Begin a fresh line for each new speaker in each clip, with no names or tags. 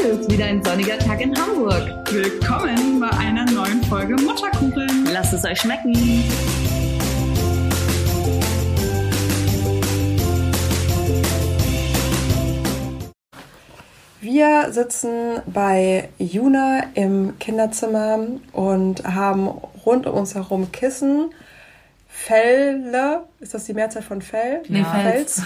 Heute ist wieder ein sonniger Tag in Hamburg.
Willkommen bei einer neuen Folge Mutterkuchen.
Lasst es euch schmecken.
Wir sitzen bei Juna im Kinderzimmer und haben rund um uns herum Kissen, Felle, ist das die Mehrzahl von Fell?
Nee,
Fels.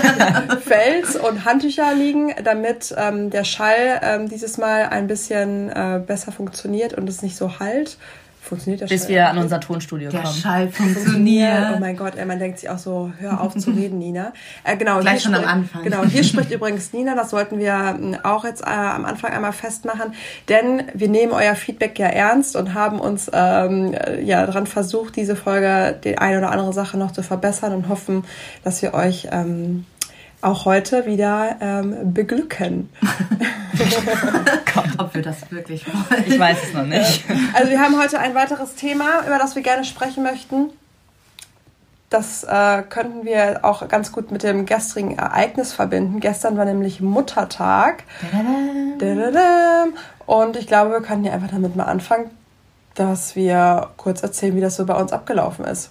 Fels und Handtücher liegen, damit ähm, der Schall ähm, dieses Mal ein bisschen äh, besser funktioniert und es nicht so halt. Funktioniert der
Bis
Schall?
wir an unser Tonstudio
Der
kommen.
Schall
funktioniert. Oh mein Gott, ey, man denkt sich auch so, hör auf zu reden, Nina. Äh, genau,
Gleich
hier
schon am
spricht-
Anfang.
Genau, hier spricht übrigens Nina, das sollten wir ähm, auch jetzt äh, am Anfang einmal festmachen, denn wir nehmen euer Feedback ja ernst und haben uns ähm, äh, ja daran versucht, diese Folge die eine oder andere Sache noch zu verbessern und hoffen, dass wir euch ähm, auch heute wieder ähm, beglücken.
Ob wir das wirklich wollen.
Ich weiß es noch nicht.
Also wir haben heute ein weiteres Thema, über das wir gerne sprechen möchten. Das äh, könnten wir auch ganz gut mit dem gestrigen Ereignis verbinden. Gestern war nämlich Muttertag. Und ich glaube, wir können hier einfach damit mal anfangen, dass wir kurz erzählen, wie das so bei uns abgelaufen ist.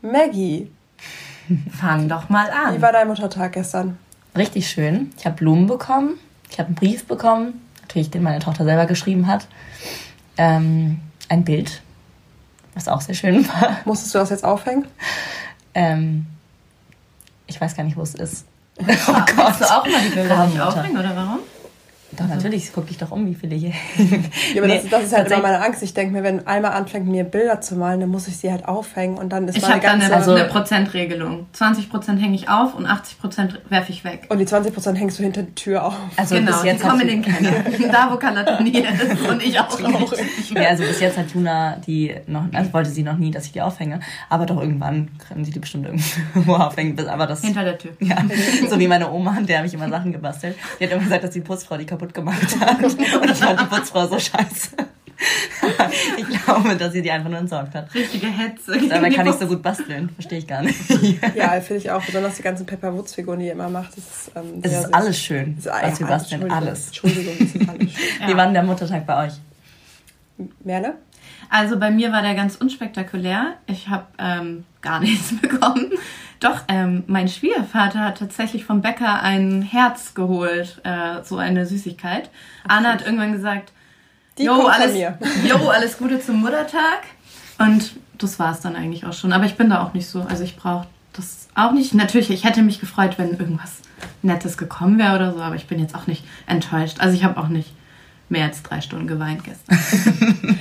Maggie,
Fang doch mal
wie
an.
war dein Muttertag gestern?
Richtig schön. Ich habe Blumen bekommen. Ich habe einen Brief bekommen. Natürlich, den meine Tochter selber geschrieben hat. Ähm, ein Bild, was auch sehr schön war.
Musstest du das jetzt aufhängen?
Ähm, ich weiß gar nicht, wo es ist. Oh
Willst du auch mal die Bilder nicht aufhängen, oder warum?
Doch, natürlich, guck dich doch um, wie viele hier.
Ja, aber
Nee,
das, das ist halt immer
tatsächlich-
meine Angst. Ich denke mir, wenn Alma anfängt, mir Bilder zu malen, dann muss ich sie halt aufhängen und dann ist
Ich
meine
habe da eine,
ganze...
Also-
eine Prozentregelung. 20% hänge ich auf und 80% werfe ich weg.
und die 20% hängst du hinter die Tür auf.
Also
genau,
bis
die
jetzt
kommen
hat
in den Keller. da, wo Kalatonie ist und ich auch nicht.
Ja, also bis jetzt hat Juna die noch, also wollte sie noch nie, dass ich die aufhänge. Aber doch irgendwann können sie die bestimmt irgendwo aufhängen. Aber das,
Hinter der Tür.
ja, so wie meine Oma, der habe ich immer Sachen gebastelt. Die hat immer gesagt, dass die Putzfrau die kaputt gemacht hat. Und ich fand die Putzfrau so scheiße. Ich glaube, dass sie die einfach nur entsorgt hat.
Richtige Hetze.
Dabei kann ich so gut basteln. Verstehe ich gar nicht.
Ja, finde ich auch. Besonders die ganzen Pepper Woods Figuren, die ihr immer macht. Das ist, ähm,
Es ist alles schön,
ist-
was wir basteln.
Entschuldigung.
Alles.
Entschuldigung, es ist alles schön.
Wie war denn der Muttertag bei euch?
Merle?
Also bei mir war der ganz unspektakulär. Ich habe ähm, gar nichts bekommen. Doch, ähm, mein Schwiegervater hat tatsächlich vom Bäcker ein Herz geholt, äh, so eine Süßigkeit. Anna hat irgendwann gesagt,
Die
jo, alles, jo, alles Gute zum Muttertag. Und das war es dann eigentlich auch schon. Aber ich bin da auch nicht so. Also ich brauche das auch nicht. Natürlich, ich hätte mich gefreut, wenn irgendwas Nettes gekommen wäre oder so. Aber ich bin jetzt auch nicht enttäuscht. Also ich habe auch nicht mehr als drei Stunden geweint gestern.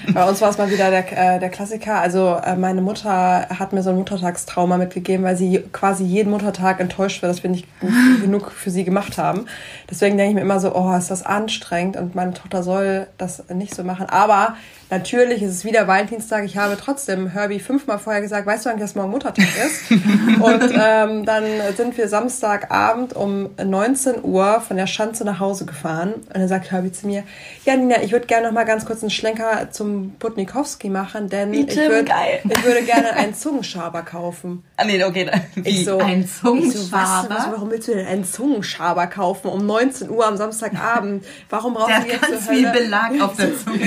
Bei uns war es mal wieder der, äh, der Klassiker. Also äh, meine Mutter hat mir so ein Muttertagstrauma mitgegeben, weil sie quasi jeden Muttertag enttäuscht war, dass wir nicht genug für sie gemacht haben. Deswegen denke ich mir immer so, oh, ist das anstrengend und meine Tochter soll das nicht so machen. Aber natürlich ist es wieder Valentinstag. Ich habe trotzdem Herbie fünfmal vorher gesagt, weißt du eigentlich, dass morgen Muttertag ist? und ähm, dann sind wir Samstagabend um 19 Uhr von der Schanze nach Hause gefahren. Und dann sagt Herbie zu mir, ja Nina, ich würde gerne noch mal ganz kurz einen Schlenker zum Butnikowski machen, denn ich,
Bitte,
würd,
geil.
ich würde gerne einen Zungenschaber kaufen.
Ah, nee, okay. Wie?
Ich so,
Ein
ich so, was,
Zungenschaber?
warum willst du denn einen Zungenschaber kaufen um 19 Uhr am Samstagabend? Warum brauchst du jetzt
ganz viel
Hölle-
Belag auf der Zunge.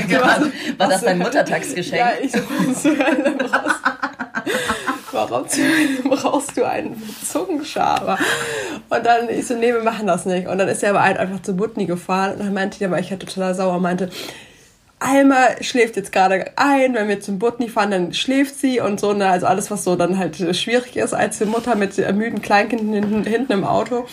War das dein Muttertagsgeschenk?
Ja, ich brauchst Warum brauchst du einen Zungenschaber? Und dann, ich so, nee, wir machen das nicht. Und dann ist er aber halt einfach zu Butni gefahren und dann meinte die, aber ich hatte total sauer, meinte, Alma schläft jetzt gerade ein, wenn wir zum Butni fahren, dann schläft sie und so, ne? also alles, was so dann halt schwierig ist als die Mutter mit müden Kleinkindern hinten, hinten im Auto.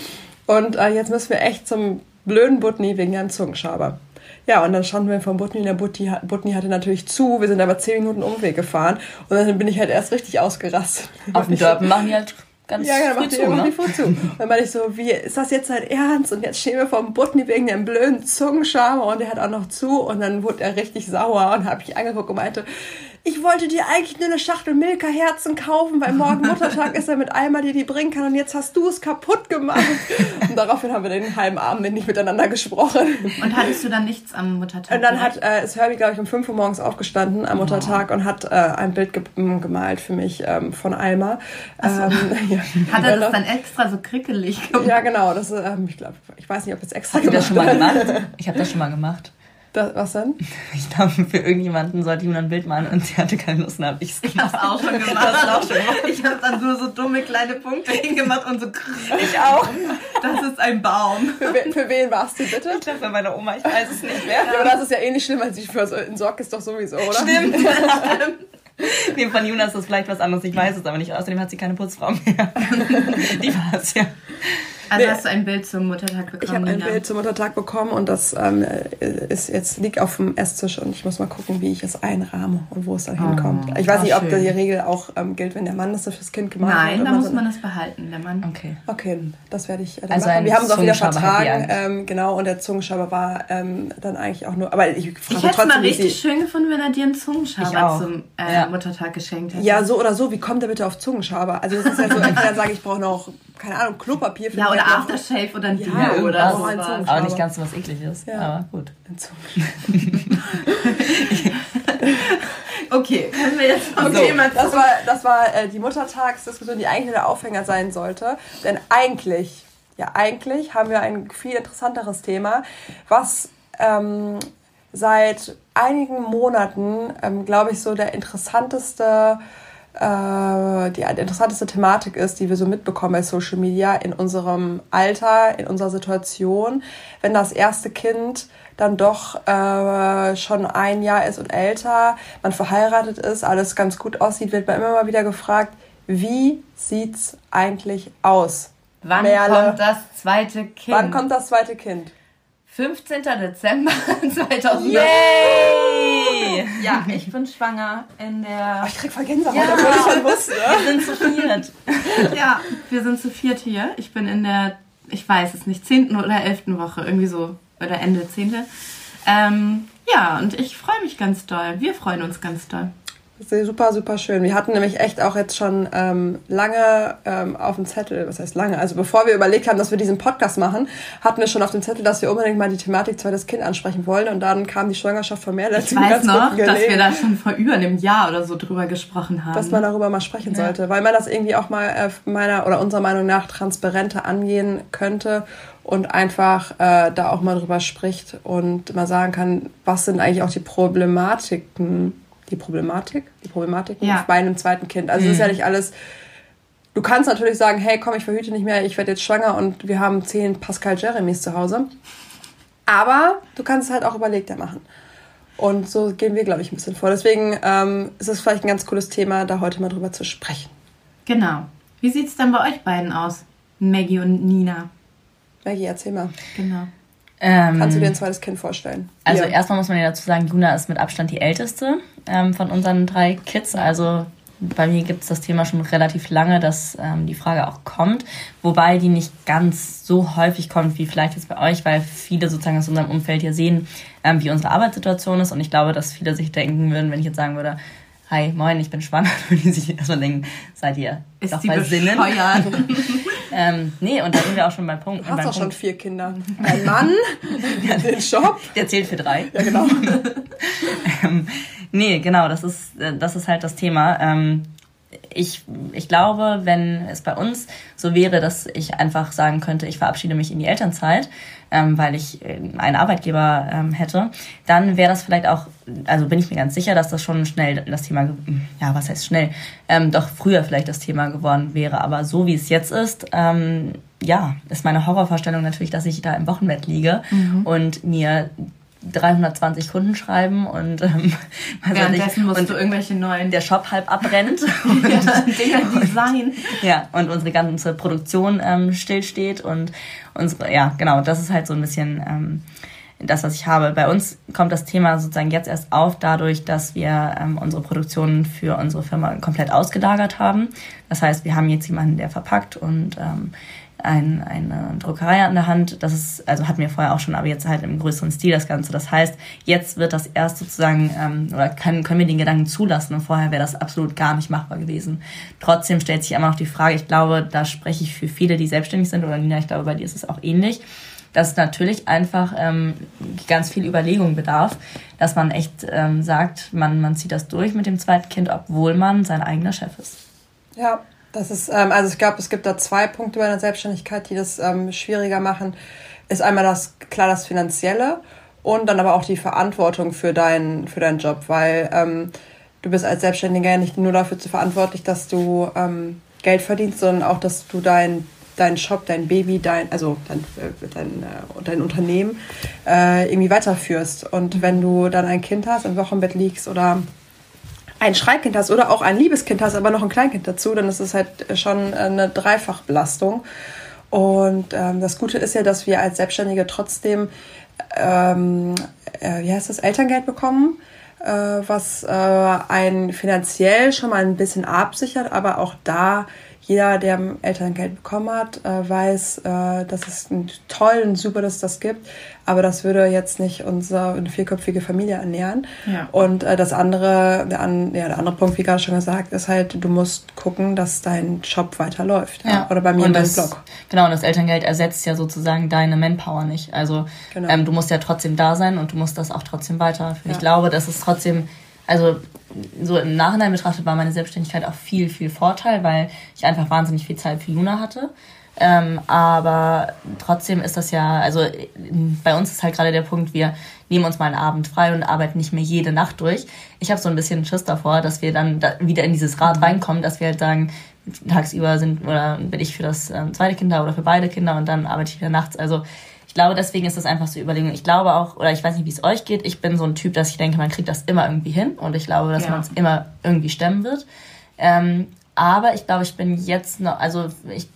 Und äh, jetzt müssen wir echt zum blöden Butni wegen einem Zungenschaber. Ja, und dann standen wir vom Butni und der Butni, Butni hatte natürlich zu. Wir sind aber zehn Minuten Umweg gefahren und dann bin ich halt erst richtig ausgerastet.
Auf dem Dörpen machen die halt ganz
Ja, genau,
früh zu, ne?
Fuhr zu. Und dann meinte ich so, wie, ist das jetzt dein Ernst? Und jetzt stehen wir vom Butni wegen dem blöden Zungenschaber und der hat auch noch zu. Und dann wurde er richtig sauer und habe ich angeguckt und meinte, ich wollte dir eigentlich nur eine Schachtel Milka-Herzen kaufen, weil morgen Muttertag ist, damit Alma dir die bringen kann und jetzt hast du es kaputt gemacht. Und daraufhin haben wir den halben Abend nicht miteinander gesprochen.
Und hattest du dann nichts am Muttertag?
Und dann hat, äh, ist Herbie, glaube ich, um 5 Uhr morgens aufgestanden am Muttertag und hat äh, ein Bild ge gemalt für mich ähm, von Alma. Ähm, ja.
Hat er das dann extra so krickelig gemacht?
Ja, genau. Das, ähm, ich glaube, ich weiß nicht, ob es extra
Habt ihr das
gemacht
schon mal
hat.
gemacht? Ich habe das schon mal gemacht.
Das, was denn?
Ich glaube, für irgendjemanden sollte jemand ein Bild malen und sie hatte keine Lust, dann habe ich es
Ich
gemacht.
auch schon gemacht.
Das auch schon gemacht.
Ich habe dann nur so dumme kleine Punkte hingemacht und so.
Ich auch.
Das ist ein Baum.
Für, we für wen warst du bitte?
Ich glaube, für meine Oma, ich weiß es nicht mehr.
Ja, aber das ist ja eh nicht schlimm, weil sie für so in Sorg ist doch sowieso, oder?
Stimmt. Nee, von Juna ist das vielleicht was anderes, ich weiß es aber nicht. Außerdem hat sie keine Putzfrau mehr. Die war es ja.
Also
Nee.
hast du ein Bild zum Muttertag bekommen?
Ich habe ein? Bild zum Muttertag bekommen und das ähm, ist jetzt liegt auf dem Esstisch und ich muss mal gucken, wie ich es einrahme und wo es dann hinkommt. Ich weiß
ah,
nicht, ob
schön.
die Regel auch ähm, gilt, wenn der Mann das fürs Kind gemacht hat.
Nein, da muss
so.
man das behalten, der Mann.
Okay.
Okay, das werde ich äh, dann
Also
machen. Wir haben es auch wieder vertragen, ähm, genau, und der Zungenschaber war ähm, dann eigentlich auch nur, aber ich frage
Ich hätte es
trotzdem,
mal
wie
richtig
sie,
schön gefunden, wenn er dir einen Zungenschaber zum äh,
Ja.
Muttertag geschenkt hätte.
ja, so oder so, wie kommt er bitte auf Zungenschaber? Also das ist ja so, ich kann sagen, ich brauche noch, keine Ahnung, Klopapier. für
Ja, oder Aftershave oder ein
Ja,
Deo
irgendwas.
oder.
Zungenschaber.
Aber nicht ganz so was ekliges.
Ja.
Aber gut.
Ein.
Okay, können wir jetzt vom
So,
Thema
das war, das war äh, die Muttertagsdiskussion, die eigentlich der Aufhänger sein sollte. Denn eigentlich, ja eigentlich haben wir ein viel interessanteres Thema, was ähm, seit einigen Monaten, ähm, glaube ich, so der interessanteste, äh, die interessanteste Thematik ist, die wir so mitbekommen bei Social Media in unserem Alter, in unserer Situation, wenn das erste Kind dann doch äh, schon ein Jahr ist und älter, man verheiratet ist, alles ganz gut aussieht, wird man immer mal wieder gefragt, wie sieht's eigentlich aus?
Wann
Merle.
kommt das zweite Kind?
Wann kommt das zweite Kind?
15. Dezember 2000.
Yay!
Ja, ich bin schwanger in der.
Ich krieg voll Gänsehaut,
Ja.
obwohl ich schon wusste.
Wir sind zu viert.
Ja, wir sind zu viert hier. Ich bin in der, ich weiß es nicht, 10. oder 11. Woche, irgendwie so, oder Ende 10. Ähm, ja, und ich freue mich ganz doll. Wir freuen uns ganz doll.
Super, super schön. Wir hatten nämlich echt auch jetzt schon ähm, lange ähm, auf dem Zettel, was heißt lange, also bevor wir überlegt haben, dass wir diesen Podcast machen, hatten wir schon auf dem Zettel, dass wir unbedingt mal die Thematik zweites Kind ansprechen wollen und dann kam die Schwangerschaft von Merle.
Ich weiß noch, dass wir da schon vor über einem Jahr oder so drüber gesprochen haben.
dass man darüber mal sprechen sollte, weil man das irgendwie auch mal äh, meiner oder unserer Meinung nach transparenter angehen könnte und einfach äh, da auch mal drüber spricht und mal sagen kann, was sind eigentlich auch die Problematiken, die Problematik, die Problematiken
Ja.
bei einem zweiten Kind. Also es ist ja nicht alles. Du kannst natürlich sagen, hey, komm, ich verhüte nicht mehr, ich werde jetzt schwanger und wir haben zehn Pascal Jeremys zu Hause. Aber du kannst es halt auch überlegter machen. Und so gehen wir, glaube ich, ein bisschen vor. Deswegen ähm, ist es vielleicht ein ganz cooles Thema, da heute mal drüber zu sprechen.
Genau. Wie sieht es denn bei euch beiden aus? Maggie und Nina.
Maggie, erzähl mal.
Genau.
Ähm,
Kannst du dir ein zweites Kind vorstellen?
Also
Ja.
erstmal muss man ja dazu sagen, Juna ist mit Abstand die älteste ähm, von unseren drei Kids. Also bei mir gibt es das Thema schon relativ lange, dass ähm, die Frage auch kommt. Wobei die nicht ganz so häufig kommt wie vielleicht jetzt bei euch, weil viele sozusagen aus unserem Umfeld hier sehen, ähm, wie unsere Arbeitssituation ist. Und ich glaube, dass viele sich denken würden, wenn ich jetzt sagen würde, Hi, moin, ich bin schwanger, würden die sich erstmal denken, seid ihr
Ist
doch
die
bei Sinnen? Ähm, nee, und da sind wir auch schon beim Punkt.
Du hast doch schon vier Kinder. Ein Mann, den Job.
der zählt für drei.
Ja, genau.
Ähm, nee, genau, das ist, äh, das ist halt das Thema. Ähm, ich, ich glaube, wenn es bei uns so wäre, dass ich einfach sagen könnte, ich verabschiede mich in die Elternzeit, ähm, weil ich äh, einen Arbeitgeber ähm, hätte, dann wäre das vielleicht auch, also bin ich mir ganz sicher, dass das schon schnell das Thema, ge- ja, was heißt schnell, ähm, doch früher vielleicht das Thema geworden wäre. Aber so wie es jetzt ist, ähm, ja, ist meine Horrorvorstellung natürlich, dass ich da im Wochenbett liege und mir 320 Kunden schreiben und ähm,
Währenddessen musst
und
du irgendwelche neuen
der Shop halb abbrennt
ja, Dinger Design.
ja und unsere ganze Produktion ähm, stillsteht und unsere ja genau das ist halt so ein bisschen ähm, das, was ich habe. Bei uns kommt das Thema sozusagen jetzt erst auf, dadurch, dass wir ähm, unsere Produktion für unsere Firma komplett ausgelagert haben. Das heißt, wir haben jetzt jemanden, der verpackt und ähm, ein, eine Druckerei an der Hand. Das ist, also hatten wir vorher auch schon, aber jetzt halt im größeren Stil das Ganze. Das heißt, jetzt wird das erst sozusagen, ähm, oder können, können wir den Gedanken zulassen und vorher wäre das absolut gar nicht machbar gewesen. Trotzdem stellt sich immer noch die Frage, ich glaube, da spreche ich für viele, die selbstständig sind, oder Nina, ich glaube, bei dir ist es auch ähnlich dass natürlich einfach ähm, ganz viel Überlegung bedarf, dass man echt ähm, sagt, man, man zieht das durch mit dem zweiten Kind, obwohl man sein eigener Chef ist.
Ja, das ist, ähm, also ich glaube, es gibt da zwei Punkte bei der Selbstständigkeit, die das ähm, schwieriger machen. Ist einmal das, klar, das Finanzielle und dann aber auch die Verantwortung für deinen, für deinen Job, weil ähm, du bist als Selbstständiger nicht nur dafür zu verantwortlich, dass du ähm, Geld verdienst, sondern auch, dass du dein dein Shop, dein Baby, dein, also dein, äh, dein, äh, dein Unternehmen äh, irgendwie weiterführst. Und wenn du dann ein Kind hast, im Wochenbett liegst oder ein Schreikind hast oder auch ein Liebeskind hast, aber noch ein Kleinkind dazu, dann ist es halt schon eine Dreifachbelastung. Und ähm, das Gute ist ja, dass wir als Selbstständige trotzdem, ähm, äh, wie heißt das, Elterngeld bekommen, äh, was äh, einen finanziell schon mal ein bisschen absichert, aber auch da jeder, der Elterngeld bekommen hat, äh, weiß, äh, dass es toll und super, dass es das gibt. Aber das würde jetzt nicht unsere vierköpfige Familie ernähren. Ja. Und äh, das andere, der, an, ja, der andere Punkt, wie gerade schon gesagt, ist halt, du musst gucken, dass dein Job weiterläuft. Ja. ja. Oder bei mir
in meinem Blog. Genau, und das Elterngeld ersetzt ja sozusagen deine Manpower nicht. Also genau. ähm, du musst ja trotzdem da sein und du musst das auch trotzdem weiterführen. Ja. Ich glaube, dass es trotzdem also so im Nachhinein betrachtet war meine Selbstständigkeit auch viel, viel Vorteil, weil ich einfach wahnsinnig viel Zeit für Luna hatte. Ähm, aber trotzdem ist das ja, also bei uns ist halt gerade der Punkt, wir nehmen uns mal einen Abend frei und arbeiten nicht mehr jede Nacht durch. Ich habe so ein bisschen Schiss davor, dass wir dann da wieder in dieses Rad reinkommen, dass wir halt sagen, tagsüber sind oder bin ich für das ähm, zweite Kind da oder für beide Kinder und dann arbeite ich wieder nachts. Also ich glaube, deswegen ist das einfach so Überlegung. Ich glaube auch, oder ich weiß nicht, wie es euch geht, ich bin so ein Typ, dass ich denke, man kriegt das immer irgendwie hin und ich glaube, dass ja. man es immer irgendwie stemmen wird. Ähm, aber ich glaube, ich bin jetzt noch, also ich,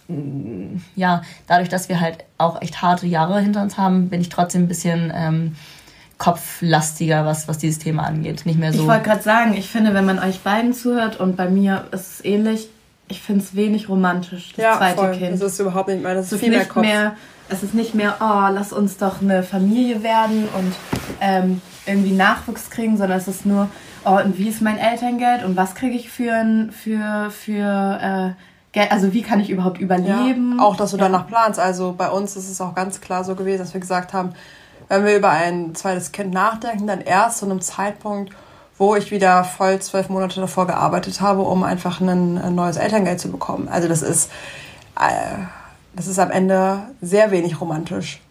ja, dadurch, dass wir halt auch echt harte Jahre hinter uns haben, bin ich trotzdem ein bisschen ähm, kopflastiger, was, was dieses Thema angeht. Nicht mehr so.
Ich wollte gerade sagen, ich finde, wenn man euch beiden zuhört und bei mir ist es ähnlich, ich finde es wenig romantisch, das ja, zweite voll. Kind. Das ist überhaupt nicht mehr, das ist viel mehr Kopf. Mehr, es ist nicht mehr, oh, lass uns doch eine Familie werden und ähm, irgendwie Nachwuchs kriegen, sondern es ist nur, oh, und wie ist mein Elterngeld und was kriege ich für, für, für äh, Geld, also wie kann ich überhaupt überleben?
Ja, auch, dass du ja. danach planst. Also bei uns ist es auch ganz klar so gewesen, dass wir gesagt haben, wenn wir über ein zweites Kind nachdenken, dann erst zu einem Zeitpunkt, wo ich wieder voll zwölf Monate davor gearbeitet habe, um einfach ein, ein neues Elterngeld zu bekommen. Also das ist, äh, das ist am Ende sehr wenig romantisch.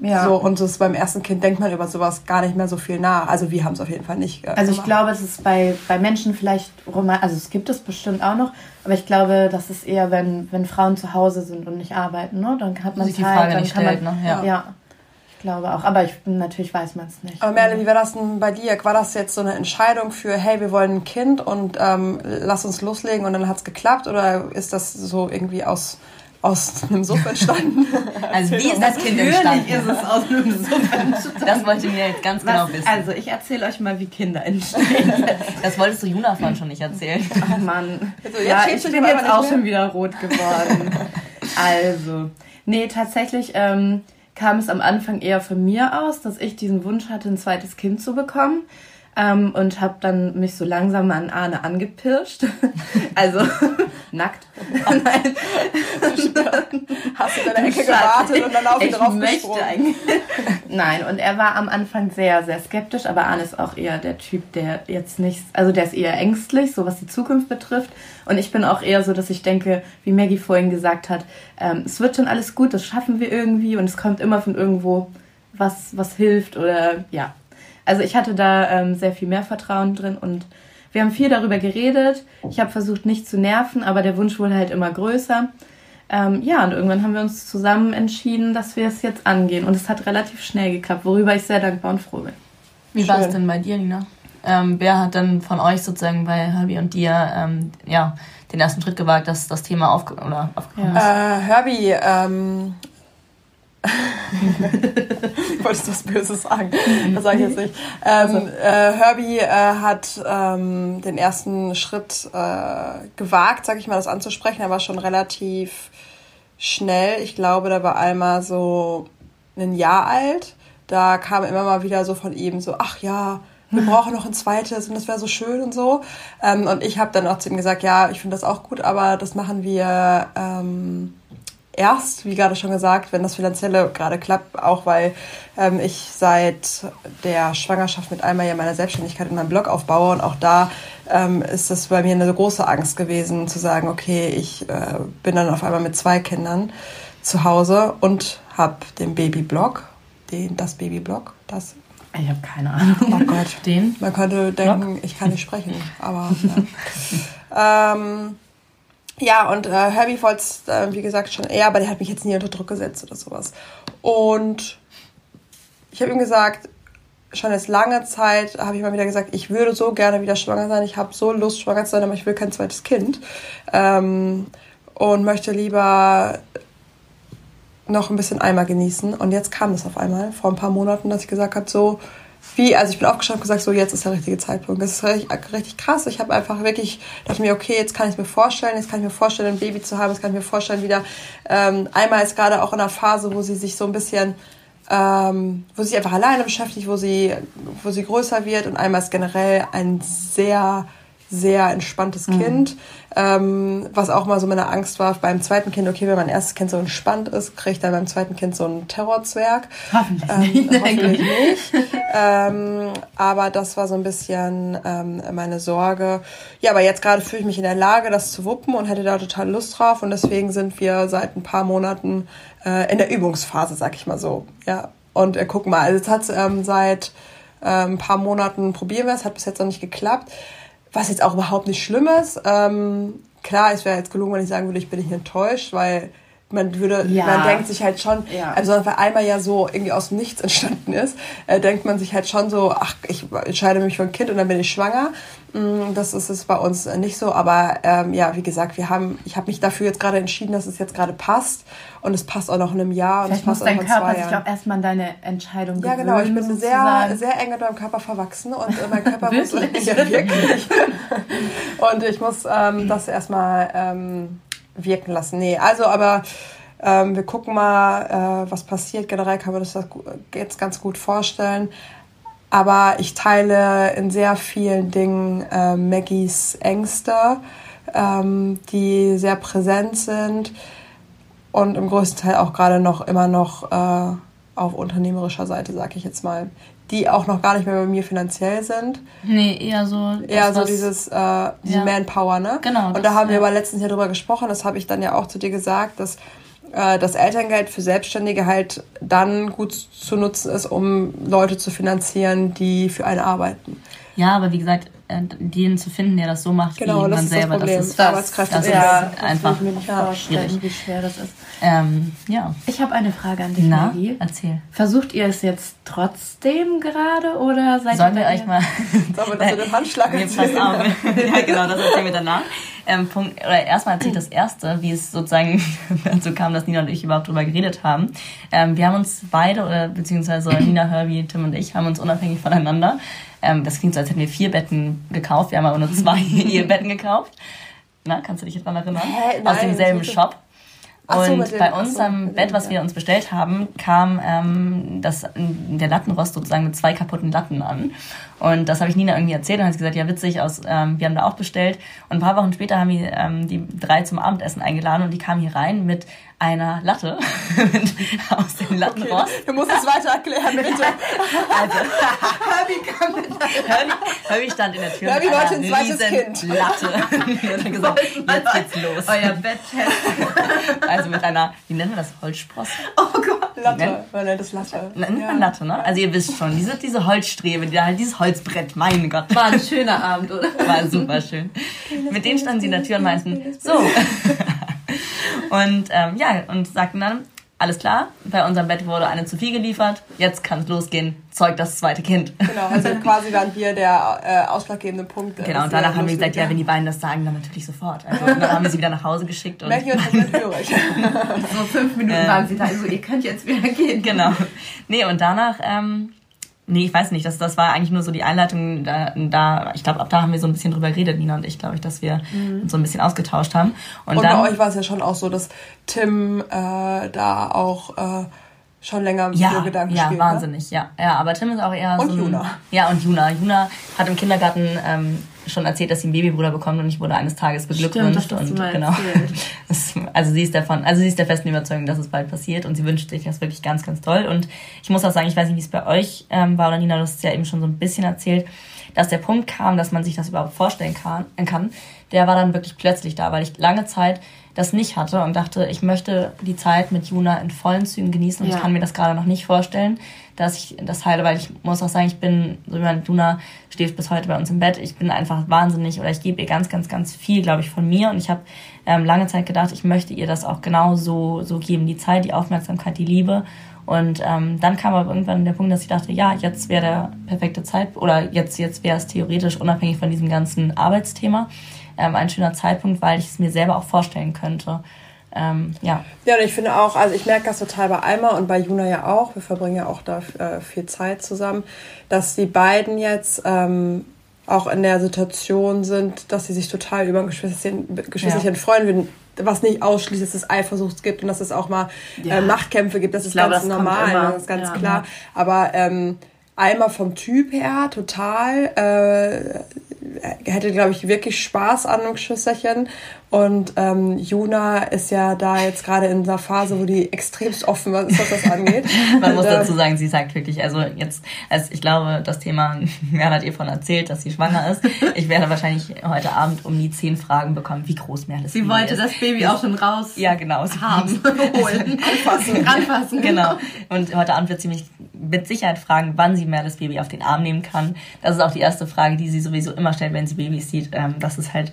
Ja. So, und das beim ersten Kind denkt man über sowas gar nicht mehr so viel nach. Also wir haben es auf jeden Fall nicht.
Äh, also ich glaube, es ist bei, bei Menschen vielleicht romantisch, also es gibt es bestimmt auch noch, aber ich glaube, das ist eher, wenn, wenn Frauen zu Hause sind und nicht arbeiten, ne? Dann hat man Zeit, die Frage dann nicht kann stellt, man, ne? ja. ja glaube auch. Aber ich, natürlich weiß man es nicht.
Aber Merle, wie war das denn bei dir? War das jetzt so eine Entscheidung für, hey, wir wollen ein Kind und ähm, lass uns loslegen und dann hat es geklappt? Oder ist das so irgendwie aus, aus einem Suff entstanden? also wie ist das Kind
entstanden? ist es aus einem Suff entstanden. Das wollte mir jetzt ganz genau Was, wissen. Also ich erzähle euch mal, wie Kinder entstehen.
das wolltest du Juna vorhin schon nicht erzählen.
Ach Mann. Also, ja, ich bin jetzt auch schon wieder rot geworden. also, nee, tatsächlich... Ähm, kam es am Anfang eher von mir aus, dass ich diesen Wunsch hatte, ein zweites Kind zu bekommen. Ähm, und habe dann mich so langsam an Arne angepirscht. also nackt. Nein. Hast du in deiner Ecke gewartet und dann auf ihn drauf? Nein, und er war am Anfang sehr, sehr skeptisch, aber Arne ist auch eher der Typ, der jetzt nicht, also der ist eher ängstlich, so was die Zukunft betrifft. Und ich bin auch eher so, dass ich denke, wie Maggie vorhin gesagt hat, ähm, es wird schon alles gut, das schaffen wir irgendwie und es kommt immer von irgendwo was, was hilft oder ja, also ich hatte da ähm, sehr viel mehr Vertrauen drin und wir haben viel darüber geredet. Ich habe versucht, nicht zu nerven, aber der Wunsch wurde halt immer größer. Ähm, ja, und irgendwann haben wir uns zusammen entschieden, dass wir es jetzt angehen. Und es hat relativ schnell geklappt, worüber ich sehr dankbar und froh bin.
Wie war es denn bei dir, Nina? Ähm, wer hat dann von euch sozusagen bei Herbie und dir ähm, ja, den ersten Schritt gewagt, dass das Thema aufge oder aufgekommen
ja. ist? Äh, Herbie Wolltest du was Böses sagen? Das sage ich jetzt nicht. Ähm, äh, Herbie äh, hat ähm, den ersten Schritt äh, gewagt, sag ich mal, das anzusprechen. Er war schon relativ schnell. Ich glaube, da war Alma so ein Jahr alt. Da kam immer mal wieder so von ihm so, ach ja, wir brauchen noch ein zweites und das wäre so schön und so. Ähm, und ich habe dann auch zu ihm gesagt, ja, ich finde das auch gut, aber das machen wir ähm, erst, wie gerade schon gesagt, wenn das Finanzielle gerade klappt, auch weil ähm, ich seit der Schwangerschaft mit einmal ja meine Selbstständigkeit in meinem Blog aufbaue und auch da ähm, ist es bei mir eine große Angst gewesen zu sagen, okay, ich äh, bin dann auf einmal mit zwei Kindern zu Hause und habe den Babyblog, den das Babyblog, das
ich habe keine Ahnung.
Oh Gott.
Den?
Man könnte denken, Blog? ich kann nicht sprechen, aber ja. ähm, ja, und äh, Herbie es, äh, wie gesagt, schon eher, aber der hat mich jetzt nie unter Druck gesetzt oder sowas. Und ich habe ihm gesagt, schon jetzt lange Zeit habe ich mal wieder gesagt, ich würde so gerne wieder schwanger sein. Ich habe so Lust, schwanger zu sein, aber ich will kein zweites Kind. Ähm, und möchte lieber noch ein bisschen Eimer genießen. Und jetzt kam es auf einmal, vor ein paar Monaten, dass ich gesagt habe, so, wie, also ich bin aufgestanden und gesagt, so jetzt ist der richtige Zeitpunkt. Das ist richtig, richtig krass. Ich habe einfach wirklich, dachte mir, okay, jetzt kann ich mir vorstellen, jetzt kann ich mir vorstellen, ein Baby zu haben, jetzt kann ich mir vorstellen, wieder, ähm, einmal ist gerade auch in einer Phase, wo sie sich so ein bisschen, ähm, wo sie einfach alleine beschäftigt, wo sie, wo sie größer wird und einmal ist generell ein sehr, sehr entspanntes mhm. Kind. Ähm, was auch mal so meine Angst war beim zweiten Kind, okay, wenn mein erstes Kind so entspannt ist, kriege ich dann beim zweiten Kind so einen Terrorzwerg.
Hoffentlich
ähm,
nicht.
Hoffentlich nicht. ähm, aber das war so ein bisschen ähm, meine Sorge. Ja, aber jetzt gerade fühle ich mich in der Lage, das zu wuppen und hätte da total Lust drauf. Und deswegen sind wir seit ein paar Monaten äh, in der Übungsphase, sag ich mal so. Ja. Und äh, guck mal, also es hat ähm, seit äh, ein paar Monaten probieren wir es, hat bis jetzt noch nicht geklappt was jetzt auch überhaupt nicht schlimm ist. Ähm, klar, es wäre jetzt gelungen, wenn ich sagen würde, ich bin nicht enttäuscht, weil man würde, ja. man denkt sich halt schon, ja. also weil einmal ja so irgendwie aus dem Nichts entstanden ist, äh, denkt man sich halt schon so, ach, ich entscheide mich für ein Kind und dann bin ich schwanger. Mm, das ist es bei uns nicht so, aber ähm, ja, wie gesagt, wir haben, ich habe mich dafür jetzt gerade entschieden, dass es jetzt gerade passt und es passt auch noch in einem Jahr und
Vielleicht
es passt
muss dein Körper sich auch erstmal deine Entscheidung
Ja, genau, ich bin sehr, sehr eng mit meinem Körper verwachsen und äh, mein Körper muss ja, wirklich. und ich muss ähm, das erstmal ähm, wirken lassen. Nee, also aber ähm, wir gucken mal, äh, was passiert. Generell kann man das jetzt ganz gut vorstellen. Aber ich teile in sehr vielen Dingen äh, Maggies Ängste, ähm, die sehr präsent sind und im größten Teil auch gerade noch immer noch äh, auf unternehmerischer Seite, sag ich jetzt mal, die auch noch gar nicht mehr bei mir finanziell sind.
Nee, eher so.
Eher so dieses äh, ja. Manpower, ne?
Genau.
Und da haben wir aber letztens ja drüber gesprochen, das habe ich dann ja auch zu dir gesagt, dass äh, das Elterngeld für Selbstständige halt dann gut zu nutzen ist, um Leute zu finanzieren, die für einen arbeiten.
Ja, aber wie gesagt, den zu finden, der das so macht genau, wie man selber. Das, das ist das,
Arbeitskräfte. Das, das ja, ist einfach mir nicht schwierig. wie schwer das ist.
Ähm, ja.
Ich habe eine Frage an dich,
Na, Maggie. Erzähl.
Versucht ihr es jetzt trotzdem gerade oder seid
Sollen wir euch mal...
Sollen wir das in den Handschlag
nee, pass auf. ja, genau, das erzählen wir danach. Ähm, Punkt, oder erstmal erzählt das Erste, wie es sozusagen dazu kam, dass Nina und ich überhaupt drüber geredet haben. Ähm, wir haben uns beide, oder beziehungsweise Nina, Herbie, Tim und ich, haben uns unabhängig voneinander ähm, das klingt so, als hätten wir vier Betten gekauft. Wir haben aber nur zwei Ehebetten gekauft. Na, kannst du dich daran erinnern?
Hä?
Nein, Aus demselben Shop. Und so, bei unserem so, Bett, was wir uns bestellt haben, kam ähm, das, der Lattenrost sozusagen mit zwei kaputten Latten an. Und das habe ich Nina irgendwie erzählt und hat gesagt, ja witzig, aus, ähm, wir haben da auch bestellt. Und ein paar Wochen später haben wir ähm, die drei zum Abendessen eingeladen und die kamen hier rein mit einer Latte aus dem Lattenrost. Okay,
du musst es weiter erklären, bitte.
also, Herbie kam mit Herbie, Herbie stand in der Tür
Herbie wollte ein zweites Kind.
Latte. und hat gesagt, jetzt geht's los.
Euer Bett
Also mit einer, wie nennen wir das, Holzsprosse?
Oh Gott, Latte. Man nennt das Latte.
Nennt ja. Latte, ne? Also ihr wisst schon, diese, diese Holzstrebe, die, halt dieses Holzbrett, mein Gott.
War ein schöner Abend, oder?
War super schön. Mit denen standen sie in der Tür und meinten, so. und ähm, ja, und sagten dann, alles klar, bei unserem Bett wurde eine zu viel geliefert, jetzt kann es losgehen, zeugt das zweite Kind.
Genau, also quasi dann hier der äh, ausschlaggebende Punkt. äh,
Genau, und danach haben wir gesagt, ja, wenn die beiden das sagen, dann natürlich sofort. Also, und dann haben wir sie wieder nach Hause geschickt. Und
Hannah höre ich.
So fünf Minuten
Ähm.
waren sie da, also ihr könnt jetzt wieder gehen.
genau. Nee, und danach, ähm, nee, ich weiß nicht, das, das war eigentlich nur so die Einleitung. Da, da ich glaube, ab da haben wir so ein bisschen drüber geredet, Nina und ich, glaube ich, dass wir uns so ein bisschen ausgetauscht haben. Und,
Und
dann,
bei euch war es ja schon auch so, dass Tim äh, da auch äh, schon länger mit
ja,
Gedanken
ja,
spielt.
wahnsinnig, ja. Ja, aber Tim ist auch eher
Und
so ein,
Juna.
Ja, und Juna. Juna hat im Kindergarten ähm, schon erzählt, dass sie einen Babybruder bekommt und ich wurde eines Tages beglückwünscht.
Stimmt, das hast du
und
mal
genau. also sie ist davon, also sie ist der festen Überzeugung, dass es bald passiert und sie wünscht sich das wirklich ganz, ganz toll. Und ich muss auch sagen, ich weiß nicht, wie es bei euch ähm, war oder Nina, du hast es ja eben schon so ein bisschen erzählt, dass der Punkt kam, dass man sich das überhaupt vorstellen kann, kann der war dann wirklich plötzlich da, weil ich lange Zeit das nicht hatte und dachte, ich möchte die Zeit mit Juna in vollen Zügen genießen und
Ja.
ich kann mir das gerade noch nicht vorstellen, dass ich das heile, weil ich muss auch sagen, ich bin, so wie man Juna schläft bis heute bei uns im Bett, ich bin einfach wahnsinnig oder ich gebe ihr ganz, ganz, ganz viel, glaube ich, von mir. Und ich habe ähm, lange Zeit gedacht, ich möchte ihr das auch genau so, so geben, die Zeit, die Aufmerksamkeit, die Liebe. Und ähm, dann kam aber irgendwann der Punkt, dass ich dachte, ja, jetzt wäre der perfekte Zeit oder jetzt, jetzt wäre es theoretisch unabhängig von diesem ganzen Arbeitsthema ähm, ein schöner Zeitpunkt, weil ich es mir selber auch vorstellen könnte. Ähm, ja,
Ja, und ich finde auch, also ich merke das total bei Alma und bei Juna ja auch, wir verbringen ja auch da äh, viel Zeit zusammen, dass die beiden jetzt ähm, auch in der Situation sind, dass sie sich total über ein Geschwisterchen, Geschwisterchen
Ja.
freuen würden, was nicht ausschließt, dass es Eifersucht gibt und dass es auch mal
Ja.
äh, Machtkämpfe gibt, das ist
glaube,
ganz
das
normal, das ist ganz
Ja.
klar. Aber ähm, Alma vom Typ her total äh, hätte, glaube ich, wirklich Spaß an einem Geschwisterchen. Und ähm, Juna ist ja da jetzt gerade in einer Phase, wo die extremst offen ist, was das angeht.
man muss
Und, äh,
dazu sagen, sie sagt wirklich, also jetzt, also ich glaube, das Thema, Merle hat ihr von erzählt, dass sie schwanger ist. Ich werde wahrscheinlich heute Abend um die zehn Fragen bekommen, wie groß Merle
Sie wollte das Baby auch schon raus
Ja, genau. Sie
haben, holen, anfassen, anfassen.
Genau. Und heute Abend wird sie mich mit Sicherheit fragen, wann sie Merles Baby auf den Arm nehmen kann. Das ist auch die erste Frage, die sie sowieso immer stellt, wenn sie Babys sieht. Ähm, das ist halt,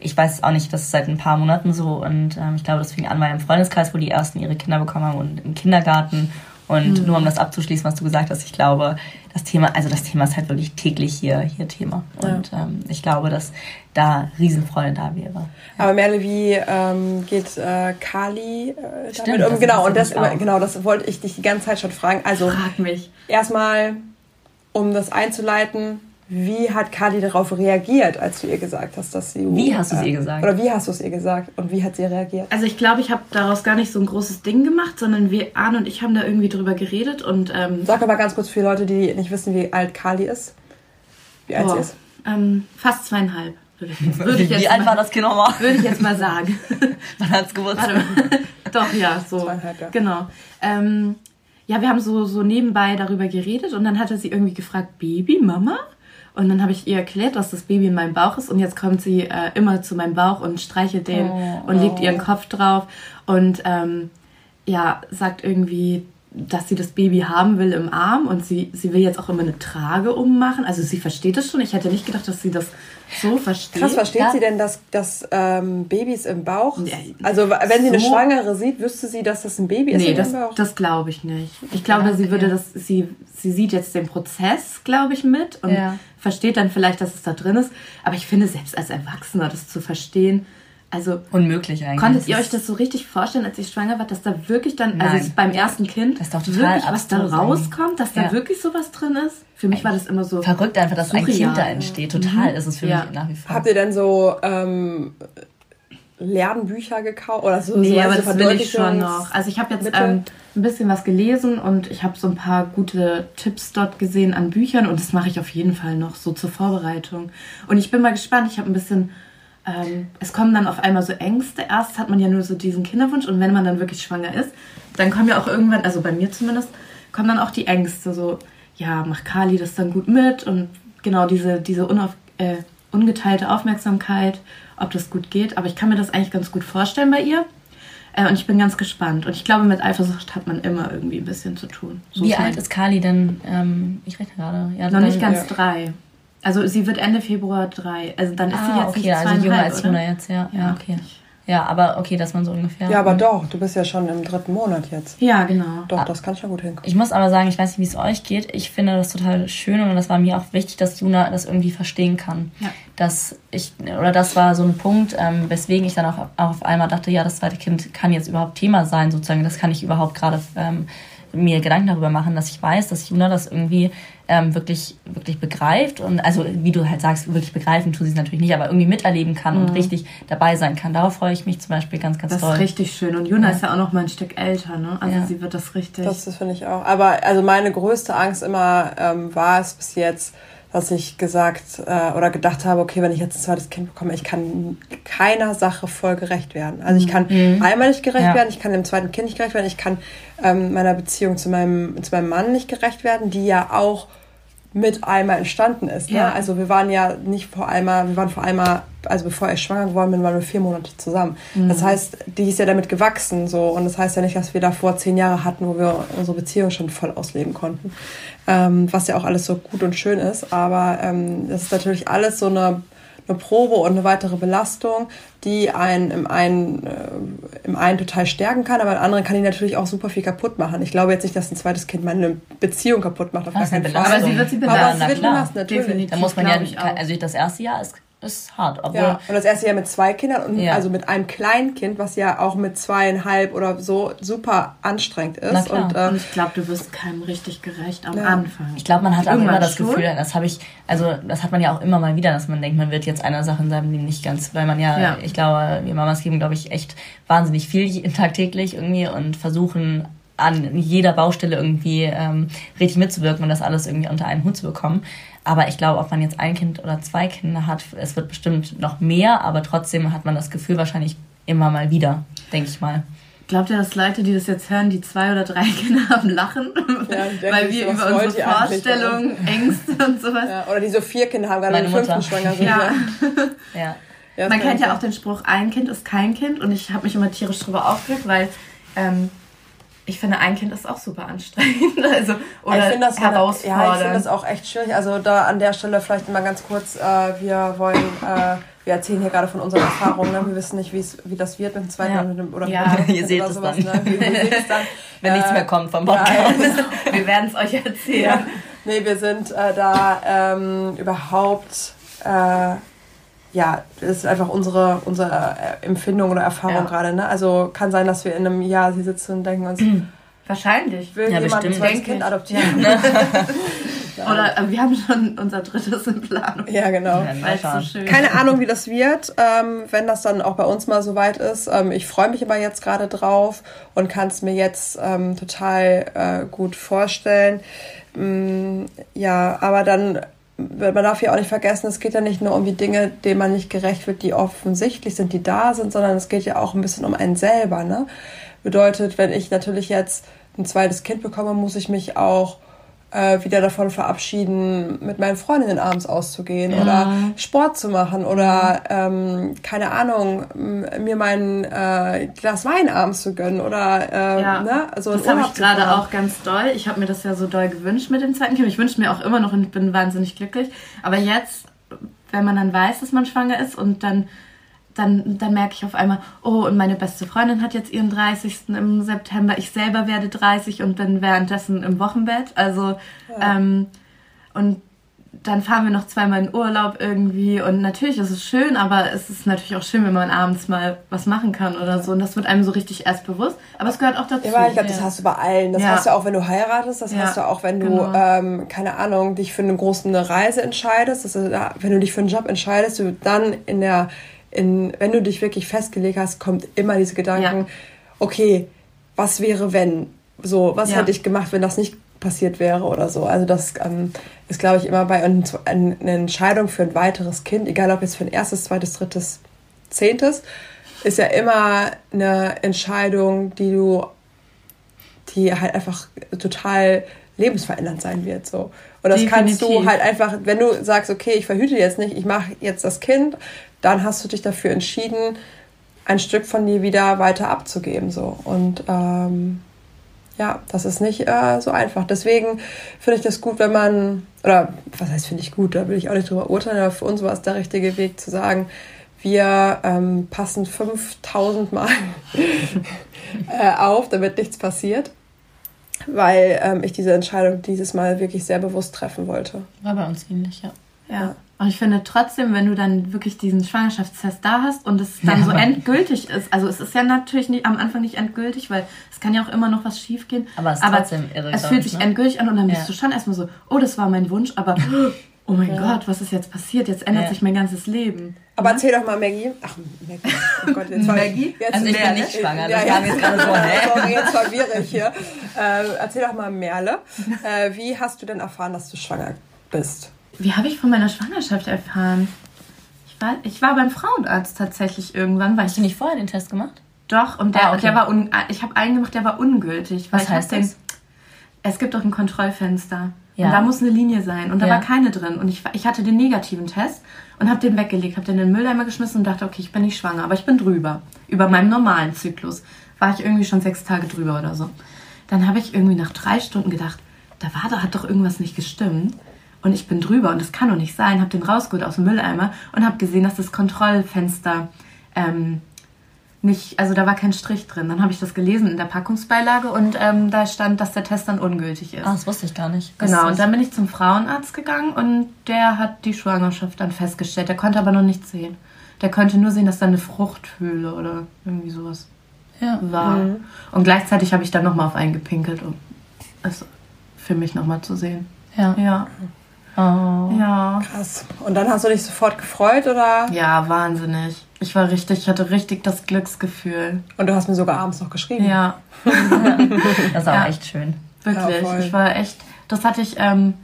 ich weiß auch nicht, das ist seit ein paar Monaten so. Und ähm, ich glaube, das fing an bei einem Freundeskreis, wo die ersten ihre Kinder bekommen haben und im Kindergarten. Und nur um das abzuschließen, was du gesagt hast, ich glaube, das Thema, also das Thema ist halt wirklich täglich hier, hier Thema. Und ähm, ich glaube, dass da Riesenfreude da wäre.
Aber Merle, wie ähm, geht äh, Kali äh,
Stimmt,
damit
das
um? Genau, und das,
auch.
genau, das wollte ich dich die ganze Zeit schon fragen. Also
Frag mich.
erstmal, um das einzuleiten, wie hat Kali darauf reagiert, als du ihr gesagt hast, dass sie...
Wie hast du es ihr gesagt?
Oder wie hast du es ihr gesagt und wie hat sie reagiert?
Also ich glaube, ich habe daraus gar nicht so ein großes Ding gemacht, sondern wir, Arne und ich haben da irgendwie drüber geredet und ähm,
Sag doch mal ganz kurz für Leute, die nicht wissen, wie alt Kali ist. Wie alt
boah,
sie ist.
ähm, fast zweieinhalb, würde ich, würde ich jetzt
Wie alt war das Kind nochmal?
Würde ich jetzt mal sagen.
Wann hat's Geburtstag?
Warte mal. Doch, ja, so.
Zweieinhalb, ja.
Genau. Ähm, ja, wir haben so, so nebenbei darüber geredet und dann hatte sie irgendwie gefragt, Baby, Mama? Und dann habe ich ihr erklärt, dass das Baby in meinem Bauch ist und jetzt kommt sie äh, immer zu meinem Bauch und streichelt den
Oh,
und legt ihren Kopf drauf und ähm, ja, sagt irgendwie, dass sie das Baby haben will im Arm und sie, sie will jetzt auch immer eine Trage ummachen. Also sie versteht es schon. Ich hätte nicht gedacht, dass sie das so versteht.
Krass, versteht
Ja.
sie denn, dass, dass ähm, Babys im Bauch...
Ja,
Also wenn sie eine
so-
Schwangere sieht, wüsste sie, dass das ein Baby ist
Nee, das, das glaube ich nicht. Ich glaube,
Ja,
sie würde das, sie, sie sieht jetzt den Prozess, glaube ich, mit und
Ja.
versteht dann vielleicht, dass es da drin ist. Aber ich finde, selbst als Erwachsener das zu verstehen, also
Unmöglich eigentlich.
konntet ihr
Das
euch das so richtig vorstellen, als ich schwanger war, dass da wirklich dann,
Nein.
also beim ersten Kind,
Das ist doch total
wirklich was da rauskommt, dass da
Ja.
wirklich sowas drin ist? Für mich war das immer so
verrückt einfach, dass ein
surreal.
Kind da entsteht. Total ist es für
Ja.
mich nach wie vor.
Habt ihr denn so ähm, Lernbücher gekauft? Oder so,
Nee,
so
aber das will ich schon noch. Also ich habe jetzt ähm, ein bisschen was gelesen und ich habe so ein paar gute Tipps dort gesehen an Büchern und das mache ich auf jeden Fall noch so zur Vorbereitung. Und ich bin mal gespannt. Ich habe ein bisschen, ähm, es kommen dann auf einmal so Ängste. Erst hat man ja nur so diesen Kinderwunsch und wenn man dann wirklich schwanger ist, dann kommen ja auch irgendwann, also bei mir zumindest, kommen dann auch die Ängste. So, ja, macht Kali das dann gut mit und genau diese, diese unauf, äh, ungeteilte Aufmerksamkeit, ob das gut geht. Aber ich kann mir das eigentlich ganz gut vorstellen bei ihr. Äh, und ich bin ganz gespannt. Und ich glaube, mit Eifersucht hat man immer irgendwie ein bisschen zu tun. So
Wie alt ist Kali denn? Ähm, ich rechne gerade. Ja,
Noch nicht ganz drei. Also sie wird Ende Februar drei. Also dann ist sie
Ah,
jetzt
okay,
nicht
also
zweieinhalb,
jünger als? Juna jetzt, ja. Ja,
Ja.
okay. Ja, aber okay, dass man so ungefähr.
Ja, aber doch, du bist ja schon im dritten Monat jetzt.
Ja, genau.
Doch, das kann schon gut hinkommen.
Ich muss aber sagen, ich weiß nicht, wie es euch geht. Ich finde das total schön und das war mir auch wichtig, dass Juna das irgendwie verstehen kann.
Ja.
Dass ich, oder das war so ein Punkt, ähm, weswegen ich dann auch, auch auf einmal dachte, ja, das zweite Kind kann jetzt überhaupt Thema sein, sozusagen. Das kann ich überhaupt gerade ähm, mir Gedanken darüber machen, dass ich weiß, dass Juna das irgendwie ähm, wirklich, wirklich begreift und also wie du halt sagst, wirklich begreifen tut sie es natürlich nicht, aber irgendwie miterleben kann und richtig dabei sein kann. Darauf freue ich mich zum Beispiel ganz, ganz
Das
doll.
ist richtig schön. Und Juna ist ja auch noch mal ein Stück älter, ne? Also
Ja.
sie wird das richtig.
Das, das finde ich auch. Aber also meine größte Angst immer ähm, war es bis jetzt, dass ich gesagt äh, oder gedacht habe, okay, wenn ich jetzt ein zweites Kind bekomme, ich kann keiner Sache voll gerecht werden. Also ich kann einmal nicht gerecht
Ja.
werden, ich kann dem zweiten Kind nicht gerecht werden, ich kann ähm, meiner Beziehung zu meinem, zu meinem Mann nicht gerecht werden, die ja auch mit einmal entstanden ist. Ne?
Ja.
Also wir waren ja nicht vor einmal, wir waren vor einmal, also bevor ich schwanger geworden bin, waren wir vier Monate zusammen. Das heißt, die ist ja damit gewachsen so und das heißt ja nicht, dass wir davor zehn Jahre hatten, wo wir unsere Beziehung schon voll ausleben konnten. Ähm, was ja auch alles so gut und schön ist, aber ähm, das ist natürlich alles so eine eine Probe und eine weitere Belastung, die einen im einen, äh, im einen total stärken kann, aber im anderen kann die natürlich auch super viel kaputt machen. Ich glaube jetzt nicht, dass ein zweites Kind meine Beziehung kaputt macht, auf
Das
gar keinen Fall.
Belastung.
Aber sie wird sie
Aber
belasten.
es
na
wird
klar.
belastend, natürlich.
Definitiv.
Da muss man ja, also das erste Jahr ist, ist hart, obwohl
Ja, und das erste Jahr mit zwei Kindern und
Ja.
also mit einem Kleinkind, was ja auch mit zweieinhalb oder so super anstrengend ist.
Na klar.
Und, äh,
Und ich glaube, du wirst keinem richtig gerecht am
Ja.
Anfang.
Ich glaube, man hat auch immer das
schon.
Gefühl, das habe ich, also das hat man ja auch immer mal wieder, dass man denkt, man wird jetzt einer Sache in seinem Leben nicht ganz, weil man ja,
Ja.
ich glaube, wir Mamas geben, glaube ich, echt wahnsinnig viel tagtäglich irgendwie und versuchen an jeder Baustelle irgendwie ähm, richtig mitzuwirken und das alles irgendwie unter einen Hut zu bekommen. Aber ich glaube, ob man jetzt ein Kind oder zwei Kinder hat, es wird bestimmt noch mehr, aber trotzdem hat man das Gefühl wahrscheinlich immer mal wieder, denke ich mal.
Glaubt ihr, dass Leute, die das jetzt hören, die zwei oder drei Kinder haben, lachen?
Ja,
Weil wir
so,
über unsere Vorstellungen, Ängste und sowas.
ja, oder die so vier Kinder haben, gerade
Meine
mit dem fünften
Mutter.
schwanger sind.
Ja.
Ja.
Ja,
Man kennt ja auch den Spruch, ein Kind ist kein Kind. Und ich habe mich immer tierisch drüber aufgeregt, weil ähm, ich finde, ein Kind ist auch super anstrengend. Also, oder
ich finde das, Ja, ich
herausfordernd.
finde das auch echt schwierig. Also da an der Stelle vielleicht mal ganz kurz, äh, wir wollen, äh, wir erzählen hier gerade von unseren Erfahrungen. Ne? Wir wissen nicht, wie das wird mit dem zweiten
Ja.
oder mit dem oder
Ja,
mit dem
ihr seht
oder
es
sowas,
dann.
Ne? Wir, wir sehen es dann.
Wenn nichts
Äh,
mehr kommt vom
ja,
Podcast.
Wir werden es euch erzählen.
Ja. Nee, wir sind äh, da ähm, überhaupt, äh, ja, das ist einfach unsere, unsere Empfindung oder Erfahrung
Ja.
gerade. Ne? Also kann sein, dass wir in einem Jahr hier sitzen und denken uns,
Wahrscheinlich.
will
Ja,
jemand ein
bestimmt.
zweites
Denke
Kind adoptieren?
Oder äh, wir haben schon unser drittes in Planung.
Ja, genau.
Ja,
so schön
Keine Ahnung, wie das wird, ähm, wenn das dann auch bei uns mal so weit ist. Ähm, ich freue mich aber jetzt gerade drauf und kann es mir jetzt ähm, total äh, gut vorstellen. Mm, ja, aber dann, man darf ja auch nicht vergessen, es geht ja nicht nur um die Dinge, denen man nicht gerecht wird, die offensichtlich sind, die da sind, sondern es geht ja auch ein bisschen um einen selber. Ne? Bedeutet, wenn ich natürlich jetzt ein zweites Kind bekomme, muss ich mich auch äh, wieder davon verabschieden, mit meinen Freundinnen abends auszugehen oder Sport zu machen oder ähm, keine Ahnung, mir mein äh, Glas Wein abends zu gönnen oder äh,
Ja,
ne, also
das habe ich gerade auch ganz doll. Ich habe mir das ja so doll gewünscht mit dem zweiten Kind. Ich wünsche mir auch immer noch und bin wahnsinnig glücklich. Aber jetzt, wenn man dann weiß, dass man schwanger ist und dann, dann, dann merke ich auf einmal, oh, und meine beste Freundin hat jetzt ihren 30. im September. Ich selber werde 30 und bin währenddessen im Wochenbett. Also, ähm, und dann fahren wir noch zweimal in Urlaub irgendwie und natürlich ist es schön, aber es ist natürlich auch schön, wenn man abends mal was machen kann oder so und das wird einem so richtig erst bewusst, aber es gehört auch dazu.
Ja, ich glaube, das hast du bei allen. Das
Ja.
hast du auch, wenn du heiratest. Das
Ja,
hast du auch, wenn du,
genau.
ähm, keine Ahnung, dich für eine große Reise entscheidest. Das ist, ja, wenn du dich für einen Job entscheidest, du dann in der, in, wenn du dich wirklich festgelegt hast, kommt immer diese Gedanken,
Ja.
okay, was wäre, wenn? So, was
Ja.
hätte ich gemacht, wenn das nicht passiert wäre oder so. Also das ähm, ist, glaube ich, immer bei und eine Entscheidung für ein weiteres Kind, egal ob jetzt für ein erstes, zweites, drittes, zehntes, ist ja immer eine Entscheidung, die du die halt einfach total lebensverändernd sein wird. So. Und das kannst du
Definitiv.
halt einfach, wenn du sagst, okay, ich verhüte jetzt nicht, ich mache jetzt das Kind, dann hast du dich dafür entschieden, ein Stück von dir wieder weiter abzugeben. So. Und ähm, ja, das ist nicht äh, so einfach. Deswegen finde ich das gut, wenn man, oder was heißt, finde ich gut, da will ich auch nicht drüber urteilen, aber für uns war es der richtige Weg zu sagen, wir ähm, passen 5000 Mal äh, auf, damit nichts passiert, weil ähm, ich diese Entscheidung dieses Mal wirklich sehr bewusst treffen wollte.
War bei uns ähnlich, ja.
Ja. Aber ich finde trotzdem, wenn du dann wirklich diesen Schwangerschaftstest da hast und es dann
Ja,
so
aber-
endgültig ist, also es ist ja natürlich nicht, am Anfang nicht endgültig, weil es kann ja auch immer noch was schief gehen.
Aber es ist trotzdem irre,
Es fühlt
ich,
sich
ne?
endgültig an und dann bist
Ja.
du schon erstmal so, oh, das war mein Wunsch, aber oh mein Gott, was ist jetzt passiert? Jetzt ändert
Ja.
sich mein ganzes Leben.
Aber erzähl doch mal, Maggie. Ach, Maggie. Oh Gott, jetzt war
Maggie?
Jetzt
Also ich bin
Merle.
nicht schwanger,
Ja,
das
ja.
kam jetzt gerade so, hä?
Sorry, jetzt verwirre ich hier. Äh, erzähl doch mal, Merle. Äh, wie hast du denn erfahren, dass du schwanger bist?
Wie habe ich von meiner Schwangerschaft erfahren? Ich war, ich war beim Frauenarzt tatsächlich irgendwann, weil
Hast du
ich
nicht vorher den Test gemacht?
doch und der,
Ah, okay.
der war un, ich habe einen gemacht, der war ungültig.
Was heißt
den,
das?
Es gibt doch ein Kontrollfenster.
Ja.
Und da muss eine Linie sein. Und da
Ja.
war keine drin. Und ich, ich hatte den negativen Test und habe den weggelegt, habe den in den Mülleimer geschmissen und dachte, okay, ich bin nicht schwanger, aber ich bin drüber. Über meinem normalen Zyklus war ich irgendwie schon sechs Tage drüber oder so. Dann habe ich irgendwie nach drei Stunden gedacht, da war, da hat doch irgendwas nicht gestimmt. Und ich bin drüber und das kann doch nicht sein. Habe den rausgeholt aus dem Mülleimer und habe gesehen, dass das Kontrollfenster ähm, nicht, also da war kein Strich drin. Dann habe ich das gelesen in der Packungsbeilage und ähm, da stand, dass der Test dann ungültig ist.
Ah, das wusste ich gar nicht. Was
Genau, und
das?
dann bin ich zum Frauenarzt gegangen und der hat die Schwangerschaft dann festgestellt. Der konnte aber noch nichts sehen. Der konnte nur sehen, dass da eine Fruchthöhle oder irgendwie sowas
ja.
war. Und gleichzeitig habe ich dann nochmal auf einen gepinkelt, um es für mich nochmal zu sehen.
Ja.
Ja.
Oh.
Ja.
Krass. Und dann hast du dich sofort gefreut, oder?
Ja, wahnsinnig. Ich war richtig, ich hatte richtig das Glücksgefühl.
Und du hast mir sogar abends noch geschrieben.
Ja,
Das auch
Ja.
echt schön.
wirklich.
Ja,
ich war echt, das hatte ich, ähm,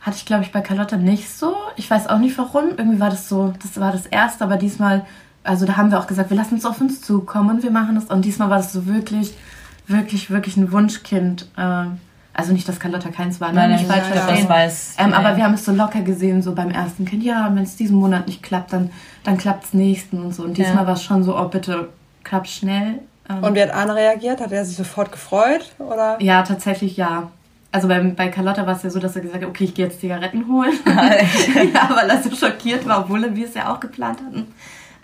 hatte ich glaube ich bei Carlotta nicht so. Ich weiß auch nicht warum. Irgendwie war das so, das war das erste, aber diesmal, also da haben wir auch gesagt, wir lassen es auf uns zukommen und wir machen das. Und diesmal war das so wirklich, wirklich, wirklich ein Wunschkind. Ähm, also nicht, dass Carlotta keins war, ne?
Nein,
nicht falsch
ja,
verstehen.
das weiß.
Ähm,
ja.
aber wir haben es so locker gesehen, so beim ersten Kind. Ja, wenn es diesen Monat nicht klappt, dann, dann klappt es nächsten und so. Und diesmal
Ja.
war es schon so, oh bitte, klappt schnell. Ähm,
Und wie hat Arne reagiert? Hat er sich sofort gefreut? Oder?
ja, tatsächlich ja. Also bei, bei Carlotta war es ja so, dass er gesagt hat, okay, ich gehe jetzt Zigaretten holen. ja, weil er so schockiert war, obwohl wir es ja auch geplant hatten.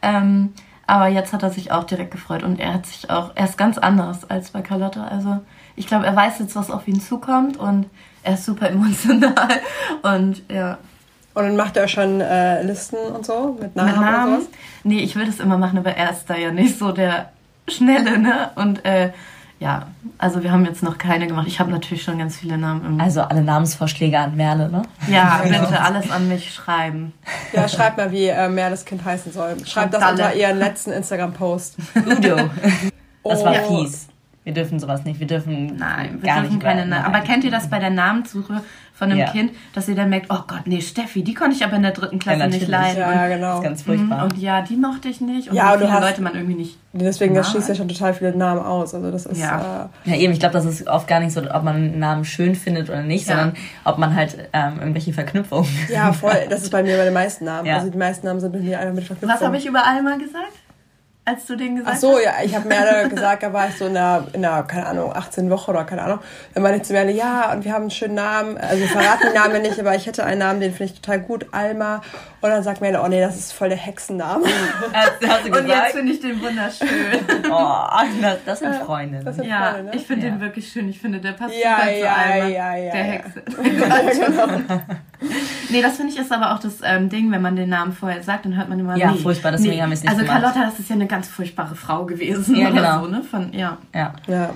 Ähm, aber jetzt hat er sich auch direkt gefreut und er hat sich auch, er ist ganz anders als bei Carlotta. Also ich glaube, er weiß jetzt, was auf ihn zukommt und er ist super emotional. Und ja,
Und dann macht er schon äh, Listen und so mit Namen,
mit Namen.
und sowas?
Nee, ich will das immer machen, aber er ist da ja nicht so der Schnelle, ne? Und äh, ja, also wir haben jetzt noch keine gemacht. Ich habe natürlich schon ganz viele Namen im.
Also alle Namensvorschläge an Merle, ne?
ja,
Genau.
bitte alles an mich schreiben.
Ja, schreibt mal, wie äh, mehr das Kind heißen soll. Schreibt das
Dalle.
unter ihren letzten Instagram-Post.
Udo. Das war
Oh.
fies. Wir dürfen sowas nicht. Wir dürfen
Nein, wir
gar
dürfen
nicht
keine Namen.
nein.
Aber kennt ihr das bei der Namenssuche von einem
Ja.
Kind, dass ihr dann merkt, oh Gott, nee, Steffi, die konnte ich aber in der dritten Klasse
Ja,
nicht leiden.
Ja, genau.
Das ist ganz furchtbar.
und ja, die mochte ich nicht. Und
Ja, und
viele
hast-
Leute man irgendwie nicht.
Deswegen, das schließt ja schon total viele Namen aus. Also das ist
Ja.
äh,
Ja, eben, ich glaube, das ist oft gar nicht so, ob man einen Namen schön findet oder nicht,
Ja.
sondern ob man halt ähm, irgendwelche Verknüpfungen.
ja voll. Das ist bei mir bei den meisten Namen.
Ja.
Also die meisten Namen sind mit mir einfach mit Verknüpfung.
Was habe ich über Alma gesagt? Als du den gesagt
Ach so,
hast?
ja, ich habe Merle gesagt, da war ich so in der, in der, keine Ahnung, 18 Woche oder keine Ahnung. Dann meinte ich zu Merle, ja, und wir haben einen schönen Namen. Also wir verraten den Namen nicht, aber ich hätte einen Namen, den finde ich total gut, Alma. Und dann sagt Merle, oh nee, das ist voll der Hexenname.
Hast, hast
Und jetzt finde ich den wunderschön.
Oh, das, das sind Freundinnen.
Das sind
Ja,
Freunde, ne?
ich finde
Ja.
den wirklich schön. Ich finde, der passt
Ja,
super
ja,
zu Alma,
ja, ja,
der
ja.
Hexe.
ja, genau.
Nee, das finde ich ist aber auch das ähm, Ding, wenn man den Namen vorher sagt, dann hört man immer
Ja,
nee.
furchtbar, deswegen haben wir es nicht
Also
gemacht.
Carlotta, das ist ja eine ganz furchtbare Frau gewesen
Ja,
oder
genau.
so, ne? Von, ja.
Ja.
Ja.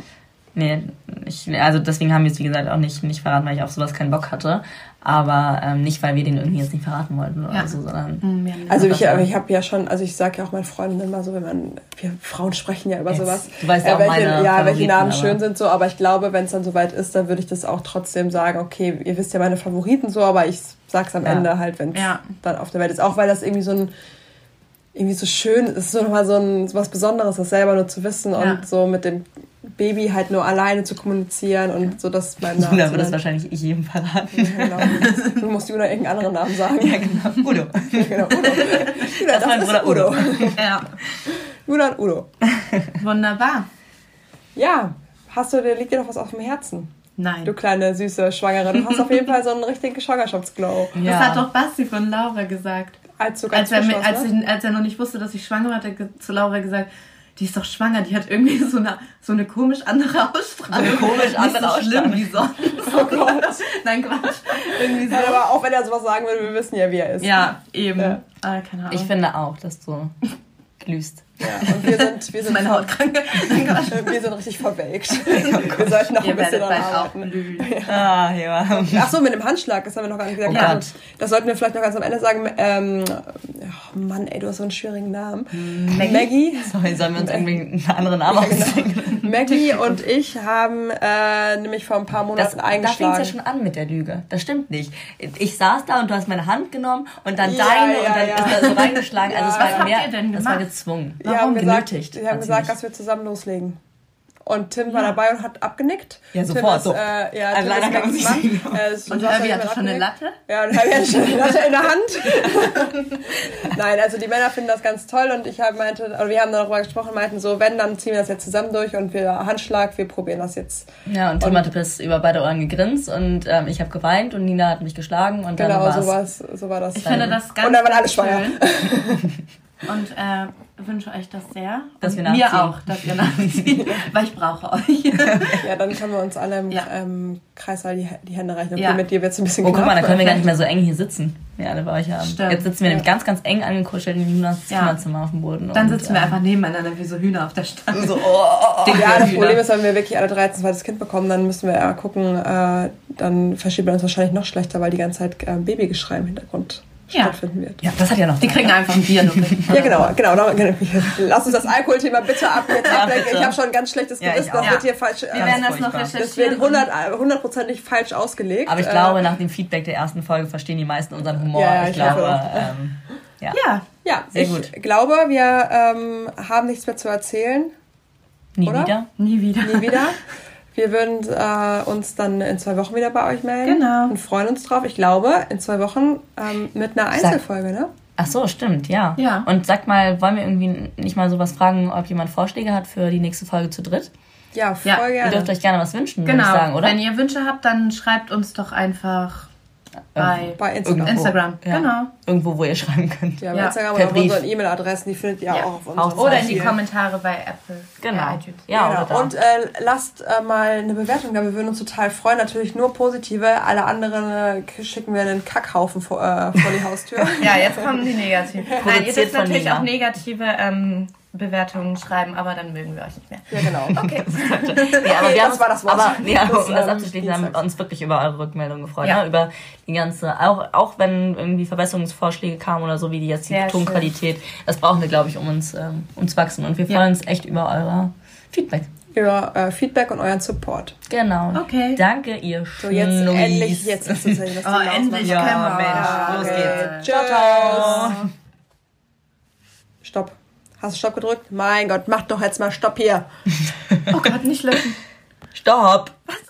Nee, ich, also deswegen haben wir es, wie gesagt, auch nicht, nicht verraten, weil ich auf sowas keinen Bock hatte. Aber ähm, nicht, weil wir den irgendwie jetzt nicht verraten wollten oder
Ja.
so, sondern.
Hm, haben
Also ich,
auch-
ich habe ja schon, also ich sage ja auch meinen Freunden immer so, wenn man, wir Frauen sprechen ja über
Jetzt,
sowas.
du weißt ja auch
welche,
meine
Ja, welche Namen
aber-
schön sind so, aber ich glaube, wenn es dann soweit ist, dann würde ich das auch trotzdem sagen, okay, ihr wisst ja meine Favoriten so, aber ich sag's am
Ja.
Ende halt, wenn es
Ja.
dann auf der Welt ist. Auch weil das irgendwie so ein irgendwie so schön ist, so nochmal so, ein, so was Besonderes, das selber nur zu wissen
Ja.
und so mit dem Baby halt nur alleine zu kommunizieren und so das mein Name
Juna würde es
nennen.
wahrscheinlich ich jedem verraten.
Ja, genau. Du musst Juna irgendeinen anderen Namen sagen.
ja, genau. Udo.
genau. Udo. Juna,
Das ist mein Bruder Udo.
Ja,
Juna und Udo.
wunderbar.
Ja, hast du, dir liegt dir doch was auf dem Herzen.
Nein.
Du kleine, süße Schwangere. Du hast auf jeden Fall so einen richtigen Schwangerschaftsglow.
Das hat doch Basti von Laura gesagt.
Als du ganz
als er, mit, als, ich, als er noch nicht wusste, dass ich schwanger war, hat er zu Laura gesagt, die ist doch schwanger, die hat irgendwie so eine, so eine komisch andere Ausstrahlung.
So eine komisch andere
so schlimm
Ausstrahlung.
wie sonst. Oh Gott. Nein, Quatsch. Irgendwie so.
Nein, aber auch wenn er sowas sagen würde, wir wissen ja, wie er ist.
Ja, eben.
Ja.
Ah, keine Ahnung.
Ich finde auch, dass du glühst.
Ja, und wir sind, wir sind,
meine Haut krank. Nein, Quatsch.
wir sind richtig verwelkt. Wir sollten noch
Ihr
ein bisschen daran arbeiten.
Ah, ja.
Ach so, mit dem Handschlag, das haben wir noch gar nicht gesagt.
Oh Gott.
Das sollten wir vielleicht noch ganz am Ende sagen. Ähm, oh Mann, ey, du hast so einen schwierigen Namen.
Maggie?
Maggie.
Sorry, sollen wir uns irgendwie einen anderen Namen ausdenken?
Maggie und ich haben äh, nämlich vor ein paar
Das,
Monaten
da fing es
eingeschlagen.
ja schon an mit der Lüge. Das stimmt nicht. Ich saß da und du hast meine Hand genommen und dann
Ja,
deine
ja,
und dann
ja.
ist da so reingeschlagen. Also es
Ja,
war
ja.
Was
mehr,
habt ihr denn
das war
gemacht?
Gezwungen.
Die haben gesagt,
Genötigt.
die haben gesagt dass wir zusammen loslegen. Und Tim war dabei und hat abgenickt.
Ja,
Tim
sofort,
ist,
so.
Äh, ja,
Also
Tim
leider kann man sich.
Mann. Äh,
Und
du hast
Herbie
ja
hatte schon eine. Latte.
Ja, und Herbie hatte schon eine Latte in der Hand. Nein, also die Männer finden das ganz toll und ich hab meinte, oder wir haben darüber gesprochen, meinten so, wenn, dann ziehen wir das jetzt zusammen durch und wir Handschlag, wir probieren das jetzt.
Ja, und Tim hatte bis über beide Ohren gegrinst und ähm, ich habe geweint und Nina hat mich geschlagen und dann
Genau,
war's.
so, war's, so war das.
Ich finde das ganz,
Und dann waren alle schwanger.
Und äh, wünsche euch das sehr.
Dass
und
wir
mir
nachziehen.
auch, dass ihr nachzieht, weil ich brauche euch.
Ja, dann können wir uns alle im
Ja.
ähm, Kreissaal die, die Hände reichen.
Ja.
mit dir wird es ein bisschen
Oh, guck mal,
knapp.
da können wir gar nicht mehr so eng hier sitzen. Ja, alle bei euch haben.
Stimmt.
Jetzt sitzen wir nämlich ganz, ganz eng angekuschelt in Jonas
Ja.
Kinderzimmer auf dem Boden.
Dann
und,
sitzen wir
ähm,
einfach nebeneinander wie so Hühner auf der Stange.
so, oh, oh, oh.
Ja, das. Problem ist, wenn wir wirklich alle drei ein zweites Kind bekommen, dann müssen wir ja gucken, äh, dann verschieben wir uns wahrscheinlich noch schlechter, weil die ganze Zeit äh, Babygeschrei im Hintergrund
Ja.
stattfinden wird.
Ja, das hat ja noch.
Die kriegen einfach ein Bier.
Ja, genau, genau. genau. Lass uns das Alkoholthema bitte ab jetzt
Ja, bitte.
Ich habe schon ein ganz schlechtes
Ja,
Gewissen. das wird hier falsch.
Wir
Äh,
werden das noch
furchtbar.
das wird
recherchieren.
100 hundertprozentig falsch ausgelegt.
Aber ich
Äh,
glaube, nach dem Feedback der ersten Folge verstehen die meisten unseren Humor.
Ja,
ich
ich
glaube, ähm, ja.
Ja,
ja,
sehr
ich
gut.
glaube, wir ähm, haben nichts mehr zu erzählen.
Nie
Oder?
wieder.
nie wieder.
Nie wieder. Wir würden äh, uns dann in zwei Wochen wieder bei euch melden.
Genau.
Und freuen uns drauf. Ich glaube, in zwei Wochen ähm, mit einer Einzelfolge, ne?
Ach so, stimmt, ja.
Ja.
Und sag mal, wollen wir irgendwie nicht mal sowas fragen, ob jemand Vorschläge hat für die nächste Folge zu dritt?
Ja, voll
Ja, ihr
Ihr
gerne.
dürft euch gerne was wünschen, würde
Genau.
ich sagen, oder?
Wenn ihr Wünsche habt, dann schreibt uns doch einfach bei
Bei Instagram.
Irgendwo.
Instagram.
Ja.
Genau.
Irgendwo, wo ihr schreiben könnt.
Ja, bei
Ja,
Instagram
per
und auf
Brief.
unseren E-Mail-Adressen, die findet ihr
Ja.
auch auf unserem
Oder in die
Profil.
Kommentare bei Apple.
Genau.
Bei iTunes.
Ja,
genau.
oder.
Und äh, lasst äh, mal eine Bewertung da. Wir würden uns total freuen. Natürlich nur positive. Alle anderen äh, schicken wir einen Kackhaufen vor, äh, vor die Haustür.
Ja, jetzt kommen die negativen. Nein, ihr dürft natürlich
Nina.
auch negative ähm, Bewertungen schreiben, aber dann mögen wir euch nicht mehr.
ja, genau.
Okay.
Nee, aber wir
das
haben
war das Wort.
Aber ja,
Das,
um das abzuschließen, haben wir uns wirklich über eure Rückmeldung gefreut.
Ja.
Ne? Über die ganze, auch, auch wenn irgendwie Verbesserungsvorschläge kamen oder so, wie die jetzt die
Sehr
Tonqualität. Das brauchen wir, glaube ich, um uns, ähm, zu wachsen. Und wir
Ja.
freuen uns echt über euer Feedback.
Über äh, Feedback und euren Support.
Genau.
Okay.
Danke, ihr
So, jetzt
Schnullis.
endlich, jetzt ist es
Oh, endlich können wir.
Mensch, los
Okay.
geht's.
Ciao, ciao. Stopp. Hast du Stopp gedrückt? Mein Gott, mach doch jetzt mal Stopp hier.
Oh Gott, nicht löschen.
Stopp!
Was